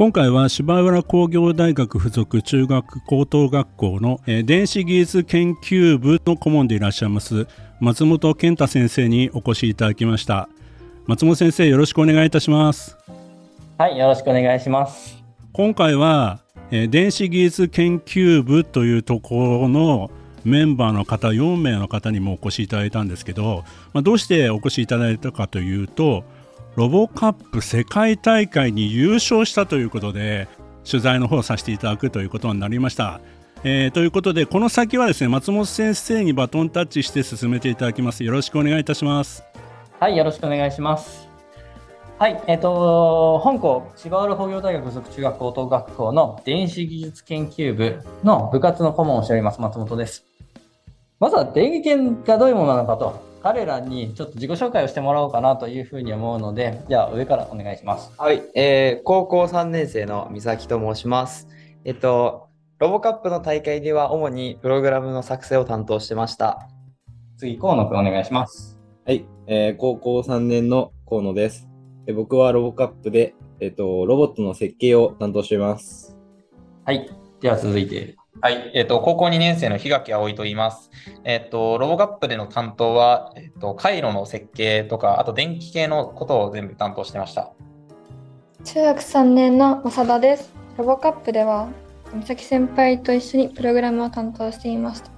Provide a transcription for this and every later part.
今回は芝浦工業大学附属中学高等学校の、えー、電子技術研究部の顧問でいらっしゃいます松本健太先生にお越しいただきました。松本先生よろしくお願いいたします。はいよろしくお願いします。今回は、えー、電子技術研究部というところのメンバーの方4名の方にもお越しいただいたんですけど、まあ、どうしてお越しいただいたかというとロボカップ世界大会に優勝したということで取材の方させていただくということになりました。えー、ということでこの先はですね松本先生にバトンタッチして進めていただきます。よろしくお願いいたします。はいよろしくお願いします。はいえっ、ー、と本校千葉浦工業大学附属中学高等学校の電子技術研究部の部活の顧問をしております松本です。まずは電気圏がどういうものなのかと、彼らにちょっと自己紹介をしてもらおうかなというふうに思うので、じゃあ上からお願いします。はい、えー、高校3年生の美咲と申します。えっと、ロボカップの大会では主にプログラムの作成を担当してました。次、河野くんお願いします。はい、えー、高校3年の河野です。え僕はロボカップで、えっと、ロボットの設計を担当しています。はい、では続いて、はい、えっ、ー、と、高校2年生の檜垣葵と言います。えっ、ー、と、ロボカップでの担当は、えっ、ー、と、回路の設計とか、あと電気系のことを全部担当してました。中学3年の長田です。ロボカップでは、美咲先輩と一緒にプログラムを担当していました。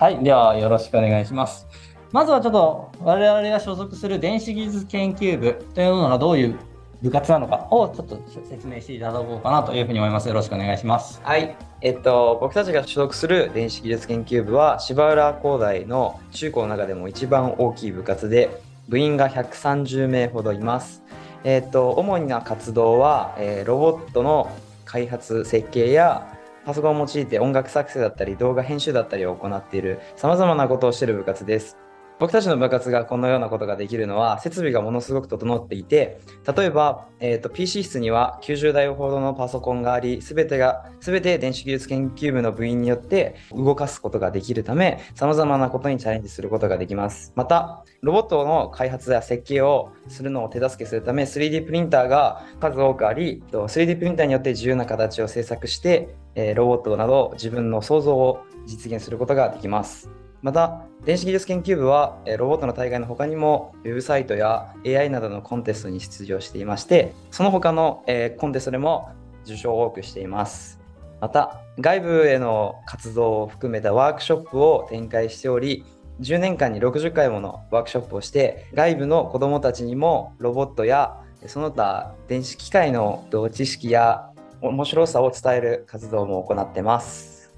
はい、ではよろしくお願いします。まずはちょっと我々が所属する電子技術研究部というのがどういう部活なのかをちょっと説明していただこうかなというふうに思います。よろしくお願いします。はい。えっと、僕たちが所属する電子技術研究部は芝浦工大の中高の中でも一番大きい部活で部員が130名ほどいます。えっと、主な活動は、えー、ロボットの開発設計やパソコンを用いて音楽作成だったり動画編集だったりを行っているさまざまなことをしている部活です。僕たちの部活がこのようなことができるのは設備がものすごく整っていて例えば、えーと、PC 室には90台ほどのパソコンがあり全てが全て電子技術研究部の部員によって動かすことができるため様々なことにチャレンジすることができます。またロボットの開発や設計をするのを手助けするため 3D プリンターが数多くあり 3D プリンターによって自由な形を制作してロボットなど自分の想像を実現することができます。また、電子技術研究部は、ロボットの大会の他にも、ウェブサイトや AI などのコンテストに出場していまして、その他の、コンテストでも受賞を多くしています。また、外部への活動を含めたワークショップを展開しており、10年間に60回ものワークショップをして、外部の子どもたちにもロボットやその他電子機械の知識や面白さを伝える活動も行ってます。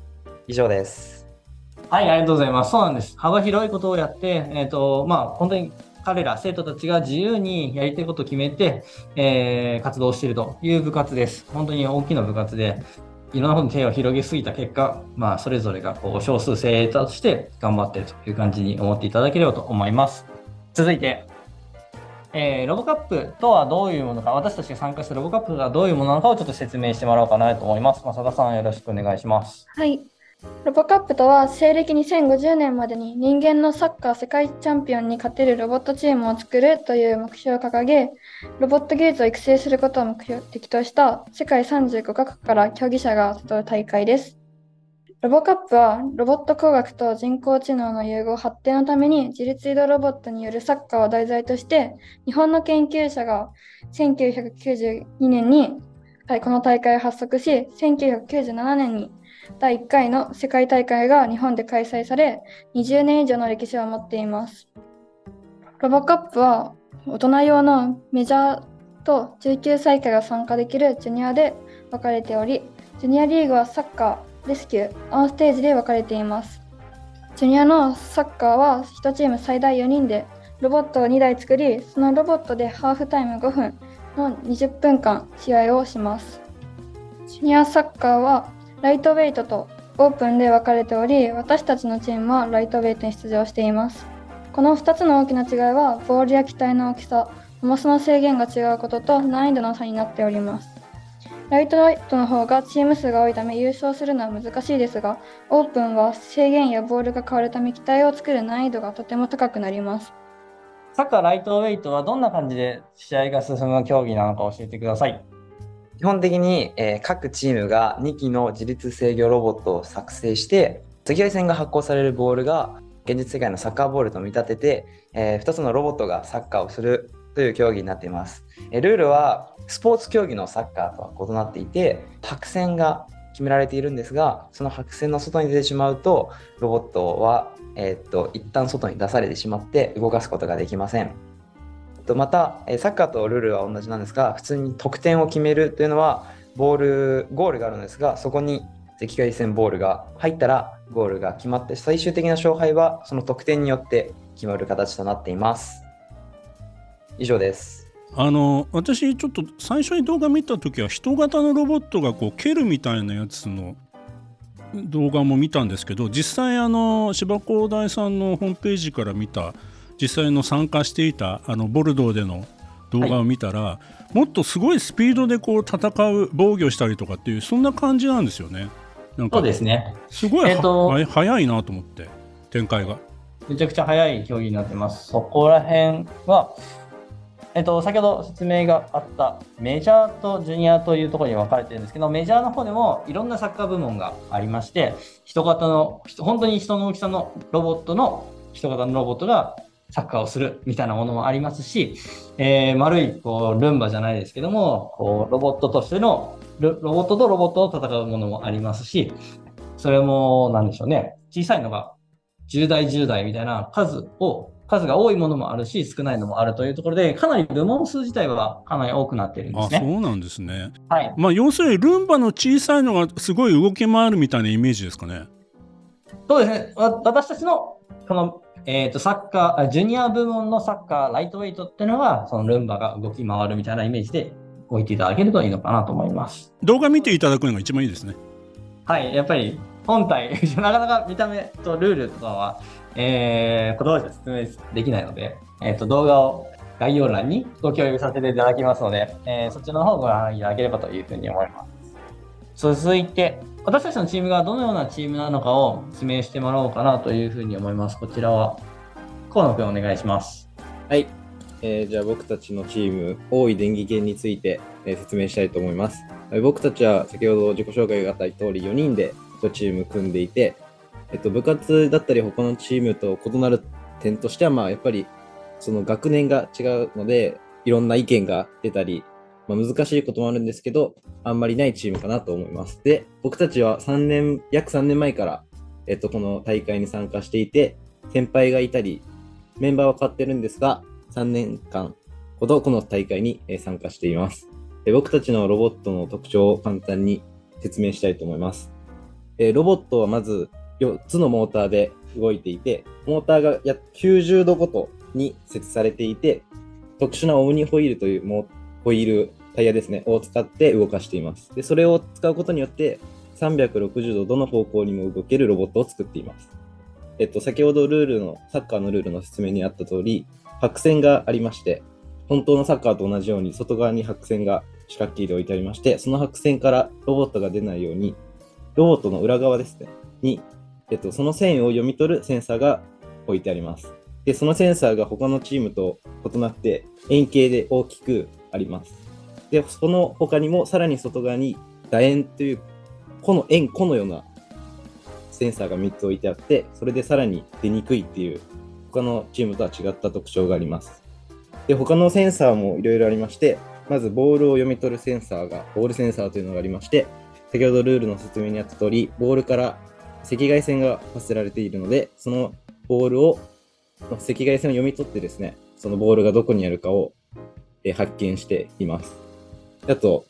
以上です。はい、ありがとうございます。そうなんです。幅広いことをやって、えっ、ー、と、まあ、本当に彼ら、生徒たちが自由にやりたいことを決めて、えー、活動しているという部活です。本当に大きな部活で、いろんなことに手を広げすぎた結果、まあ、それぞれがこう少数精鋭として頑張っているという感じに思っていただければと思います。続いて、えー、ロボカップとはどういうものか、私たちが参加するロボカップがどういうものなのかをちょっと説明してもらおうかなと思います。まあ、佐田さん、よろしくお願いします。はい。ロボカップとは西暦2050年までに人間のサッカー世界チャンピオンに勝てるロボットチームを作るという目標を掲げロボット技術を育成することを目標的とした世界35カ国から競技者が集う大会です。ロボカップはロボット工学と人工知能の融合発展のために自律移動ロボットによるサッカーを題材として日本の研究者が1992年にこの大会を発足し1997年に第1回の世界大会が日本で開催され、20年以上の歴史を持っています。ロボカップは大人用のメジャーと19歳以下が参加できるジュニアで分かれており、ジュニアリーグはサッカー、レスキュー、オンステージで分かれています。ジュニアのサッカーは1チーム最大4人でロボットを2台作り、そのロボットでハーフタイム5分の20分間試合をします。シニアサッカーはライトウェイトとオープンで分かれており、私たちのチームはライトウェイトに出場しています。この2つの大きな違いは、ボールや機体の大きさ、重さの制限が違うことと難易度の差になっております。ライトウェイトの方がチーム数が多いため優勝するのは難しいですが、オープンは制限やボールが変わるため機体を作る難易度がとても高くなります。サッカーライトウェイトはどんな感じで試合が進む競技なのか教えてください。基本的に、えー各チームが2機の自律制御ロボットを作成して赤外線が発行されるボールが現実世界のサッカーボールと見立てて、え2つのロボットがサッカーをするという競技になっています。えールールはスポーツ競技のサッカーとは異なっていて白線が決められているんですがその白線の外に出てしまうとロボットは、えーっと一旦外に出されてしまって動かすことができません。とまた、えサッカーとルールは同じなんですが、普通に得点を決めるというのは、ボール、ゴールがあるんですが、そこに赤外線ボールが入ったらゴールが決まって、最終的な勝敗はその得点によって決まる形となっています。以上です。あの私ちょっと最初に動画見た時は人型のロボットがこう蹴るみたいなやつの動画も見たんですけど実際あの芝工大さんのホームページから見た実際の参加していたあのボルドーでの動画を見たら、もっとすごいスピードでこう戦う防御したりとかっていうそんな感じなんですよね。なんかそうですね。すごい、えっとは早いなと思って展開が。めちゃくちゃ速い競技になってます。そこら辺は、えっと、先ほど説明があったメジャーとジュニアというところに分かれてるんですけど、メジャーの方でもいろんなサッカー部門がありまして、人型の、人本当に人の大きさのロボットの人型のロボットがサッカーをするみたいなものもありますし、えー丸いこうルンバじゃないですけども、こうロボットとしてのロロボットとロボットを戦うものもありますし、それもなんでしょうね、小さいのが10代、10代みたいな数を、数が多いものもあるし、少ないのもあるというところで、かなり部門数自体はかなり多くなっているんであすね。そうなんですね。はい。まあ要するにルンバの小さいのがすごい動き回るみたいなイメージですかね。そうですね。わ私たちの、この、えっ、と、サッカーあ、ジュニア部門のサッカー、ライトウェイトっていうのは、そのルンバが動き回るみたいなイメージで置いていただけるといいのかなと思います。動画見ていただくのが一番いいですね。はい。やっぱり、本体、なかなか見た目とルールとかは、えー、言葉で説明できないので、えっ、と、動画を概要欄にご共有させていただきますので、えーそっちの方をご覧いただければというふうに思います。続いて、私たちのチームがどのようなチームなのかを説明してもらおうかなというふうに思います。こちらは、河野くんお願いします。はい。えーじゃあ僕たちのチーム、大井電気研について、えー説明したいと思います。僕たちは先ほど自己紹介があった通り4人で1チーム組んでいて、えっと、部活だったり他のチームと異なる点としては、まあやっぱりその学年が違うので、いろんな意見が出たり、まあ、難しいこともあるんですけど、あんまりないチームかなと思います。で、僕たちは3年、約3年前から、えっと、この大会に参加していて、先輩がいたり、メンバーは変わってるんですが、3年間ほどこの大会に参加しています。僕たちのロボットの特徴を簡単に説明したいと思います。ロボットはまず4つのモーターで動いていて、モーターが約90度ごとに設置されていて、特殊なオムニホイールというホイールタイヤですね、を使って動かしています。で、それを使うことによって、360度どの方向にも動けるロボットを作っています。えっと、先ほどルールの、サッカーのルールの説明にあった通り、白線がありまして、本当のサッカーと同じように外側に白線が四角形で置いてありまして、その白線からロボットが出ないように、ロボットの裏側ですね、に、えっと、その線を読み取るセンサーが置いてあります。で、そのセンサーが他のチームと異なって円形で大きくあります。で、その他にもさらに外側に楕円という、この円、このようなセンサーが3つ置いてあって、それでさらに出にくいっていう、他のチームとは違った特徴があります。で、他のセンサーもいろいろありまして、まずボールを読み取るセンサーが、ボールセンサーというのがありまして、先ほどルールの説明にあった通り、ボールから赤外線が発せられているので、そのボールを、赤外線を読み取ってですね、そのボールがどこにあるかを発見しています。あと、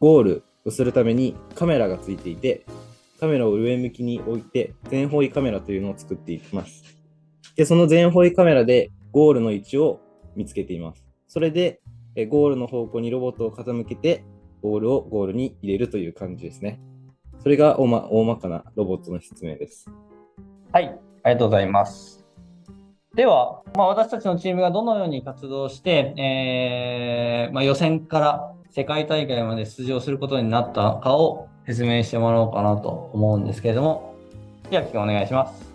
ゴールをするためにカメラがついていて、カメラを上向きに置いて、全方位カメラというのを作っていきます。で、その全方位カメラでゴールの位置を見つけています。それで、えゴールの方向にロボットを傾けて、ボールをゴールに入れるという感じですね。それが大ま大まかなロボットの説明です。はい、ありがとうございます。では、まあ、私たちのチームがどのように活動して、えーまあ、予選から世界大会まで出場することになったかを説明してもらおうかなと思うんですけれども、千秋君お願いします。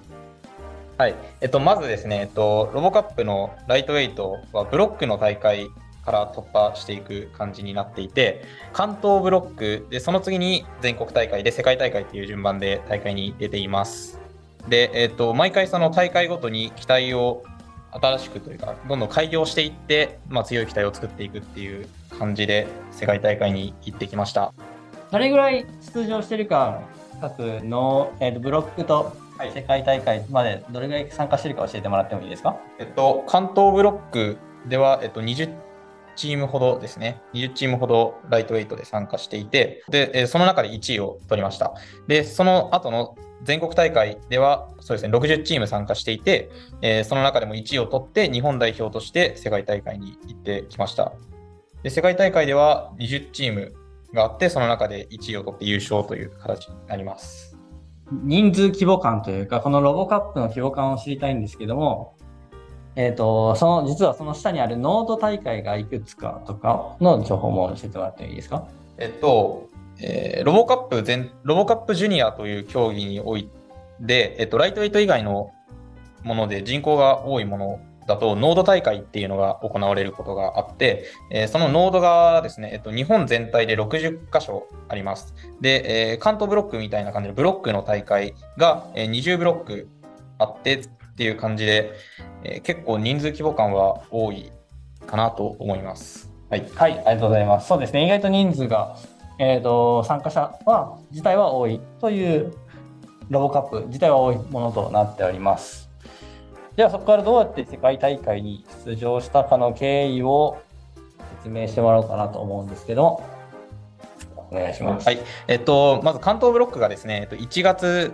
はい。えっと、まずですね、えっと、ロボカップのライトウェイトはブロックの大会から突破していく感じになっていて、関東ブロックで、その次に全国大会で世界大会っていう順番で大会に出ています。で、えっと、毎回その大会ごとに機体を新しくというか、どんどん改良していって、まあ、強い機体を作っていくっていう感じで世界大会に行ってきました。どれぐらい出場してるか、各の、えーとブロックと世界大会までどれぐらい参加してるか教えてもらってもいいですか？えっと、関東ブロックでは、えっと、20チームほどですね、20チームほどライトウェイトで参加していて、で、えーその中で1位を取りました。で、その後の全国大会では、そうですね、60チーム参加していて、えーその中でも1位を取って、日本代表として世界大会に行ってきました。で、世界大会では20チームがあって、その中で1位を取って優勝という形になります。人数規模感というか、このロボカップの規模感を知りたいんですけども、えっ、と、その、実はその下にあるノード大会がいくつかとかの情報も教えてもらってもいいですか？えっと、えーロボカップ全、ロボカップジュニアという競技において、えっと、ライトウェイト以外のもので人口が多いものだと、ノード大会っていうのが行われることがあって、えーそのノードがですね、えっと、日本全体で60箇所あります。で、えー関東ブロックみたいな感じで、ブロックの大会が、えー20ブロックあってっていう感じで、えー結構人数規模感は多いかなと思います。はい。はい、ありがとうございます。そうですね、意外と人数が、えっ、と、参加者は、自体は多いというロボカップ自体は多いものとなっております。では、そこからどうやって世界大会に出場したかの経緯を説明してもらおうかなと思うんですけど、お願いします。はい、えっと、まず関東ブロックがですね、えっと、1月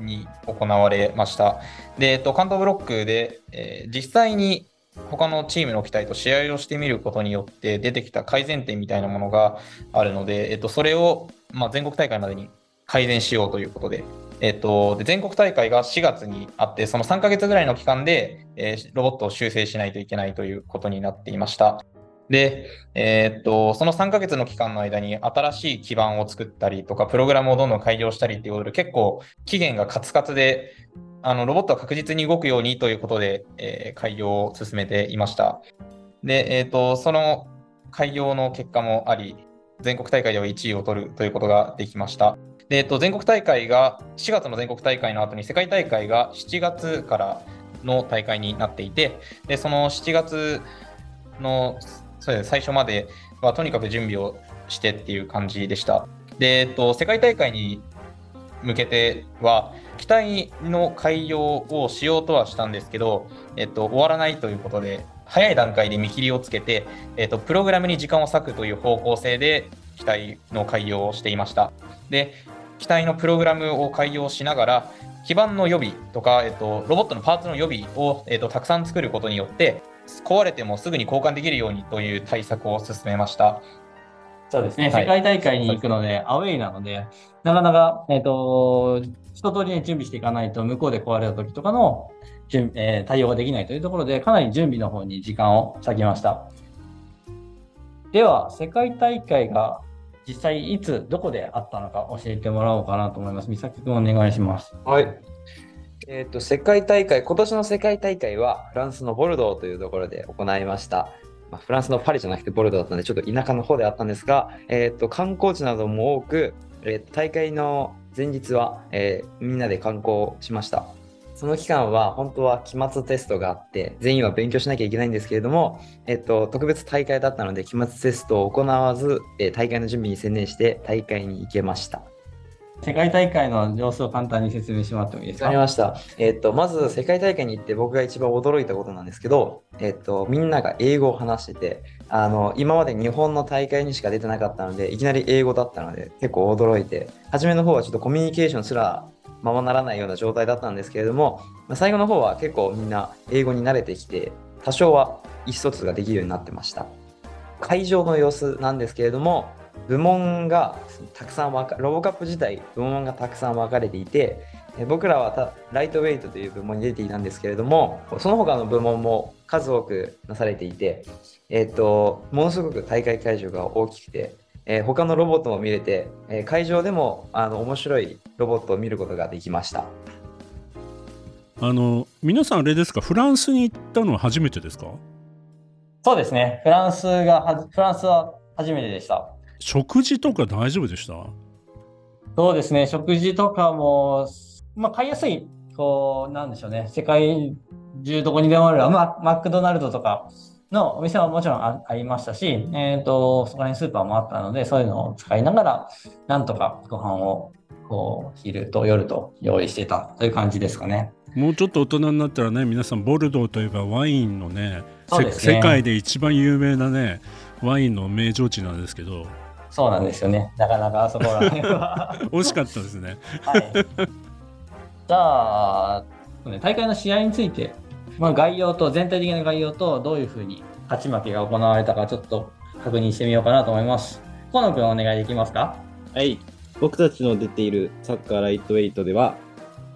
に行われました。で、えっと、関東ブロックで、えー実際に他のチームの機体と試合をしてみることによって出てきた改善点みたいなものがあるので、えっと、それを、まあ、全国大会までに改善しようということで、えっと、で全国大会が4月にあって、その3ヶ月ぐらいの期間で、えーロボットを修正しないといけないということになっていました。で、えーっと、その3ヶ月の期間の間に新しい基盤を作ったりとか、プログラムをどんどん改良したりっていうことで、結構期限がカツカツで、あのロボットは確実に動くようにということで、えー改良を進めていました。で、えーっと、その改良の結果もあり、全国大会では1位を取るということができました。で、えっと、全国大会が、4月の全国大会の後に世界大会が7月からの大会になっていて、で、その7月のそうです最初まではとにかく準備をしてっていう感じでした。で、えっと、世界大会に向けては、機体の改良をしようとはしたんですけど、えっと、終わらないということで、早い段階で見切りをつけて、えっと、プログラムに時間を割くという方向性で機体の改良をしていました。で、機体のプログラムを改良しながら、基板の予備とか、えっと、ロボットのパーツの予備を、えっと、たくさん作ることによって、壊れてもすぐに交換できるようにという対策を進めました。そうですね、はい世界大会に行くので、アウェイなので、なかなか、えっ、と、一通りに準備していかないと、向こうで壊れた時とかの準、えー対応ができないというところで、かなり準備の方に時間を割きました。では、世界大会が実際いつ、どこであったのか教えてもらおうかなと思います。美咲君お願いします。はい。えっ、と、世界大会、今年の世界大会はフランスのボルドーというところで行いました。まあ、フランスのパリじゃなくてボルドーだったので、ちょっと田舎の方であったんですが、えっ、と、観光地なども多く、えーと大会の前日は、えーみんなで観光しました。その期間は本当は期末テストがあって、全員は勉強しなきゃいけないんですけれども、えっと、特別大会だったので、期末テストを行わず、えー大会の準備に専念して大会に行けました。世界大会の様子を簡単に説明してもらってもいいですか？わかりました。えっと、まず世界大会に行って僕が一番驚いたことなんですけど、えっと、みんなが英語を話してて、あの、今まで日本の大会にしか出てなかったので、いきなり英語だったので、結構驚いて、初めの方はちょっとコミュニケーションすらままならないような状態だったんですけれども、まあ最後の方は結構みんな英語に慣れてきて、多少は意思疎通ができるようになってました。会場の様子なんですけれども、部門がたくさん分かロボカップ自体部門がたくさん分かれていて僕らはたライトウェイトという部門に出ていたんですけれどもその他の部門も数多くなされていて、えっとものすごく大会会場が大きくて、えー他のロボットも見れて、えー会場でもあの面白いロボットを見ることができました。あの皆さんあれですか？フランスに行ったのは初めてですか？そうですね。フランスがは、フランスは初めてでした。食事とか大丈夫でした？そうですね。食事とかも、まあ、買いやすい、こう、なんでしょうね。世界中どこにでもある、まあ、マクドナルドとかのお店はもちろんあありましたし、えっ、と、そこら辺スーパーもあったので、そういうのを使いながら、なんとかご飯を、こう、昼と夜と用意してたという感じですかね。もうちょっと大人になったらね皆さんボルドーといえばワインのねねせ世界で一番有名なねワインの名城地なんですけどそうなんですよね。なかなかあそこら辺は。美味しかったですねはい。じゃあ、ね大会の試合について、まあ、概要と、全体的な概要と、どういうふうに勝ち負けが行われたか、ちょっと確認してみようかなと思います。河野くん、お願いできますか？はい。僕たちの出ているサッカーライトウェイトでは、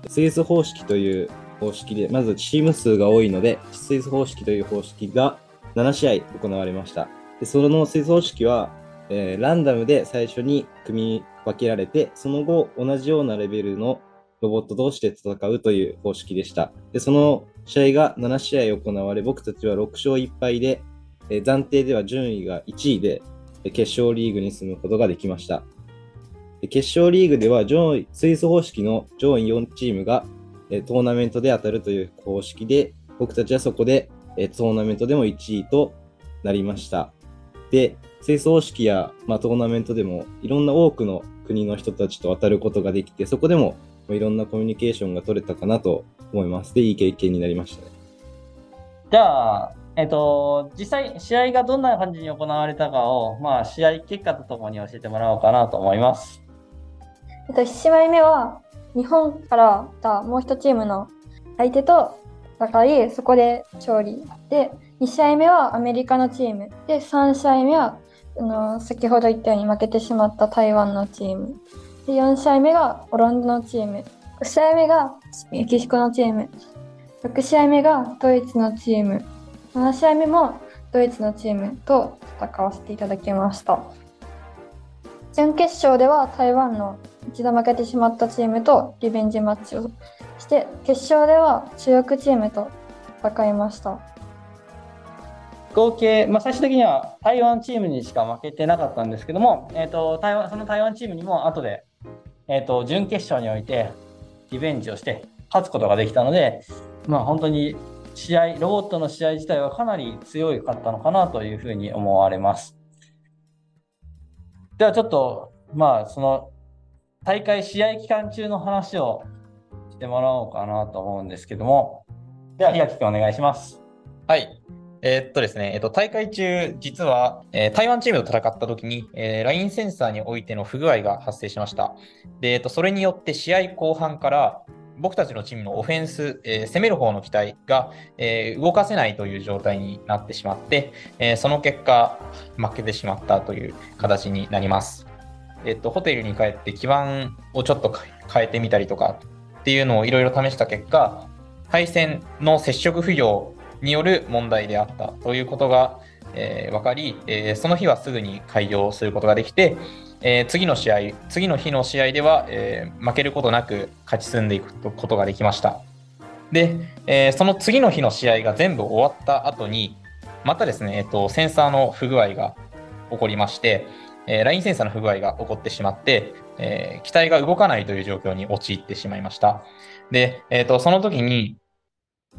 スイス方式という方式で、まずチーム数が多いので、スイス方式という方式が7試合行われました。でそのスイス方式は、えーランダムで最初に組み分けられて、その後同じようなレベルのロボット同士で戦うという方式でした。で、その試合が7試合行われ、僕たちは6勝1敗で、えー暫定では順位が1位で、決勝リーグに進むことができました。決勝リーグでは上位スイス方式の上位4チームがトーナメントで当たるという方式で、僕たちはそこでトーナメントでも1位となりました。で、スイス方式や、まあ、トーナメントでもいろんな多くの国の人たちと当たることができて、そこでもいろんなコミュニケーションが取れたかなと思います。で、いい経験になりましたね。じゃあ、えっ、と、実際、試合がどんな感じに行われたかを、まあ、試合結果とともに教えてもらおうかなと思います。えっと、1試合目は日本から来たもう一チームの相手と戦い、そこで勝利。で、2試合目はアメリカのチーム。で、3試合目はあの先ほど言ったように負けてしまった台湾のチーム。で、4試合目がオランダのチーム。5試合目がメキシコのチーム。6試合目がドイツのチーム。7試合目もドイツのチームと戦わせていただきました。準決勝では台湾の一度負けてしまったチームとリベンジマッチをして決勝では中国チームと戦いました合計、まあ、最終的には台湾チームにしか負けてなかったんですけども、えー、と台湾その台湾チームにも後で、えー、と準決勝においてリベンジをして勝つことができたので、まあ、本当に試合ロボットの試合自体はかなり強かったのかなというふうに思われます。ではちょっと、まあ、その大会試合期間中の話をしてもらおうかなと思うんですけども、では、檜君お願いします。はい。えーっとですね、えっと、大会中、実は、えー台湾チームと戦った時に、えー、ラインセンサーにおいての不具合が発生しました。で、えっと、それによって試合後半から、僕たちのチームのオフェンス、えー攻める方の機体が、えー動かせないという状態になってしまって、えーその結果、負けてしまったという形になります。えっと、ホテルに帰って基盤をちょっと変えてみたりとかっていうのをいろいろ試した結果、配線の接触不良による問題であったということが、えー分かり、えーその日はすぐに開業することができて、えー次の試合、次の日の試合では、え負けることなく勝ち進んでいくことができました。で、えその次の日の試合が全部終わった後に、またですね、えっと、センサーの不具合が起こりまして、えーラインセンサーの不具合が起こってしまって、えー機体が動かないという状況に陥ってしまいました。で、えっと、その時に、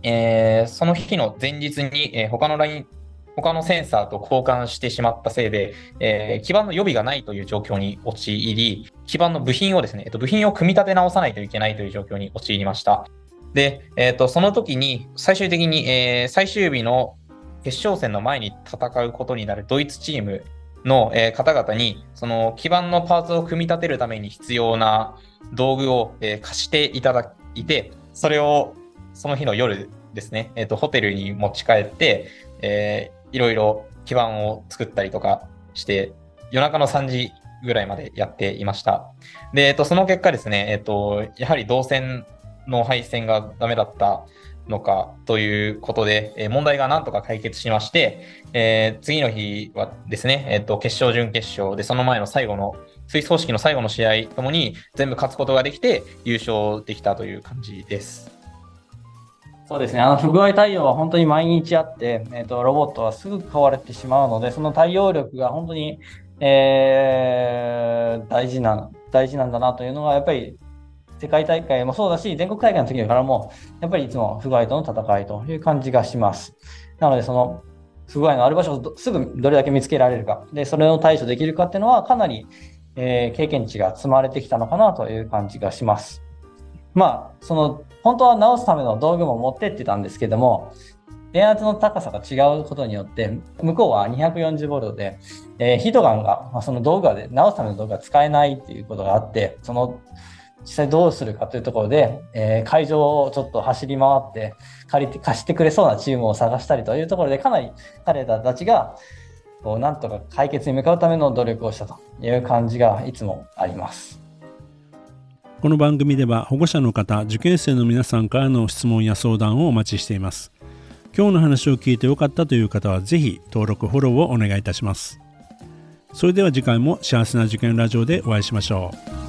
えーその日の前日に、えー他のライン、他のセンサーと交換してしまったせいで、えー基板の予備がないという状況に陥り、基板の部品をですね、えっと、部品を組み立て直さないといけないという状況に陥りました。で、えっと、その時に最終的に、えー最終日の決勝戦の前に戦うことになるドイツチームの、え方々に、その基板のパーツを組み立てるために必要な道具を、え貸していただいて、それをその日の夜ですね、えっと、ホテルに持ち帰って、えーいろいろ基盤を作ったりとかして、夜中の3時ぐらいまでやっていました。で、えっと、その結果ですね、えっと、やはり動線の配線がダメだったのかということで、えー問題がなんとか解決しまして、え次の日はですね、えっと、決勝、準決勝で、その前の最後の、水槽式の最後の試合ともに全部勝つことができて、優勝できたという感じです。そうですね、あの不具合対応は本当に毎日あって、えーと、ロボットはすぐ壊れてしまうので、その対応力が本当に、えー大事な、大事なんだなというのが、やっぱり世界大会もそうだし、全国大会の時からも、やっぱりいつも不具合との戦いという感じがします。なので、その不具合のある場所をすぐどれだけ見つけられるか、で、それを対処できるかっていうのは、かなり、えー経験値が積まれてきたのかなという感じがします。まあ、その、本当は直すための道具も持ってってたんですけども、電圧の高さが違うことによって、向こうは 240V で、えーヒートガンが、まあ、その道具で直すための道具が使えないっていうことがあって、その、実際どうするかというところで、えー会場をちょっと走り回って、借りて、貸してくれそうなチームを探したりというところで、かなり彼らたちが、こう、なんとか解決に向かうための努力をしたという感じがいつもあります。この番組では保護者の方、受験生の皆さんからの質問や相談をお待ちしています。今日の話を聞いてよかったという方はぜひ登録、フォローをお願いいたします。それでは次回も幸せな受験ラジオでお会いしましょう。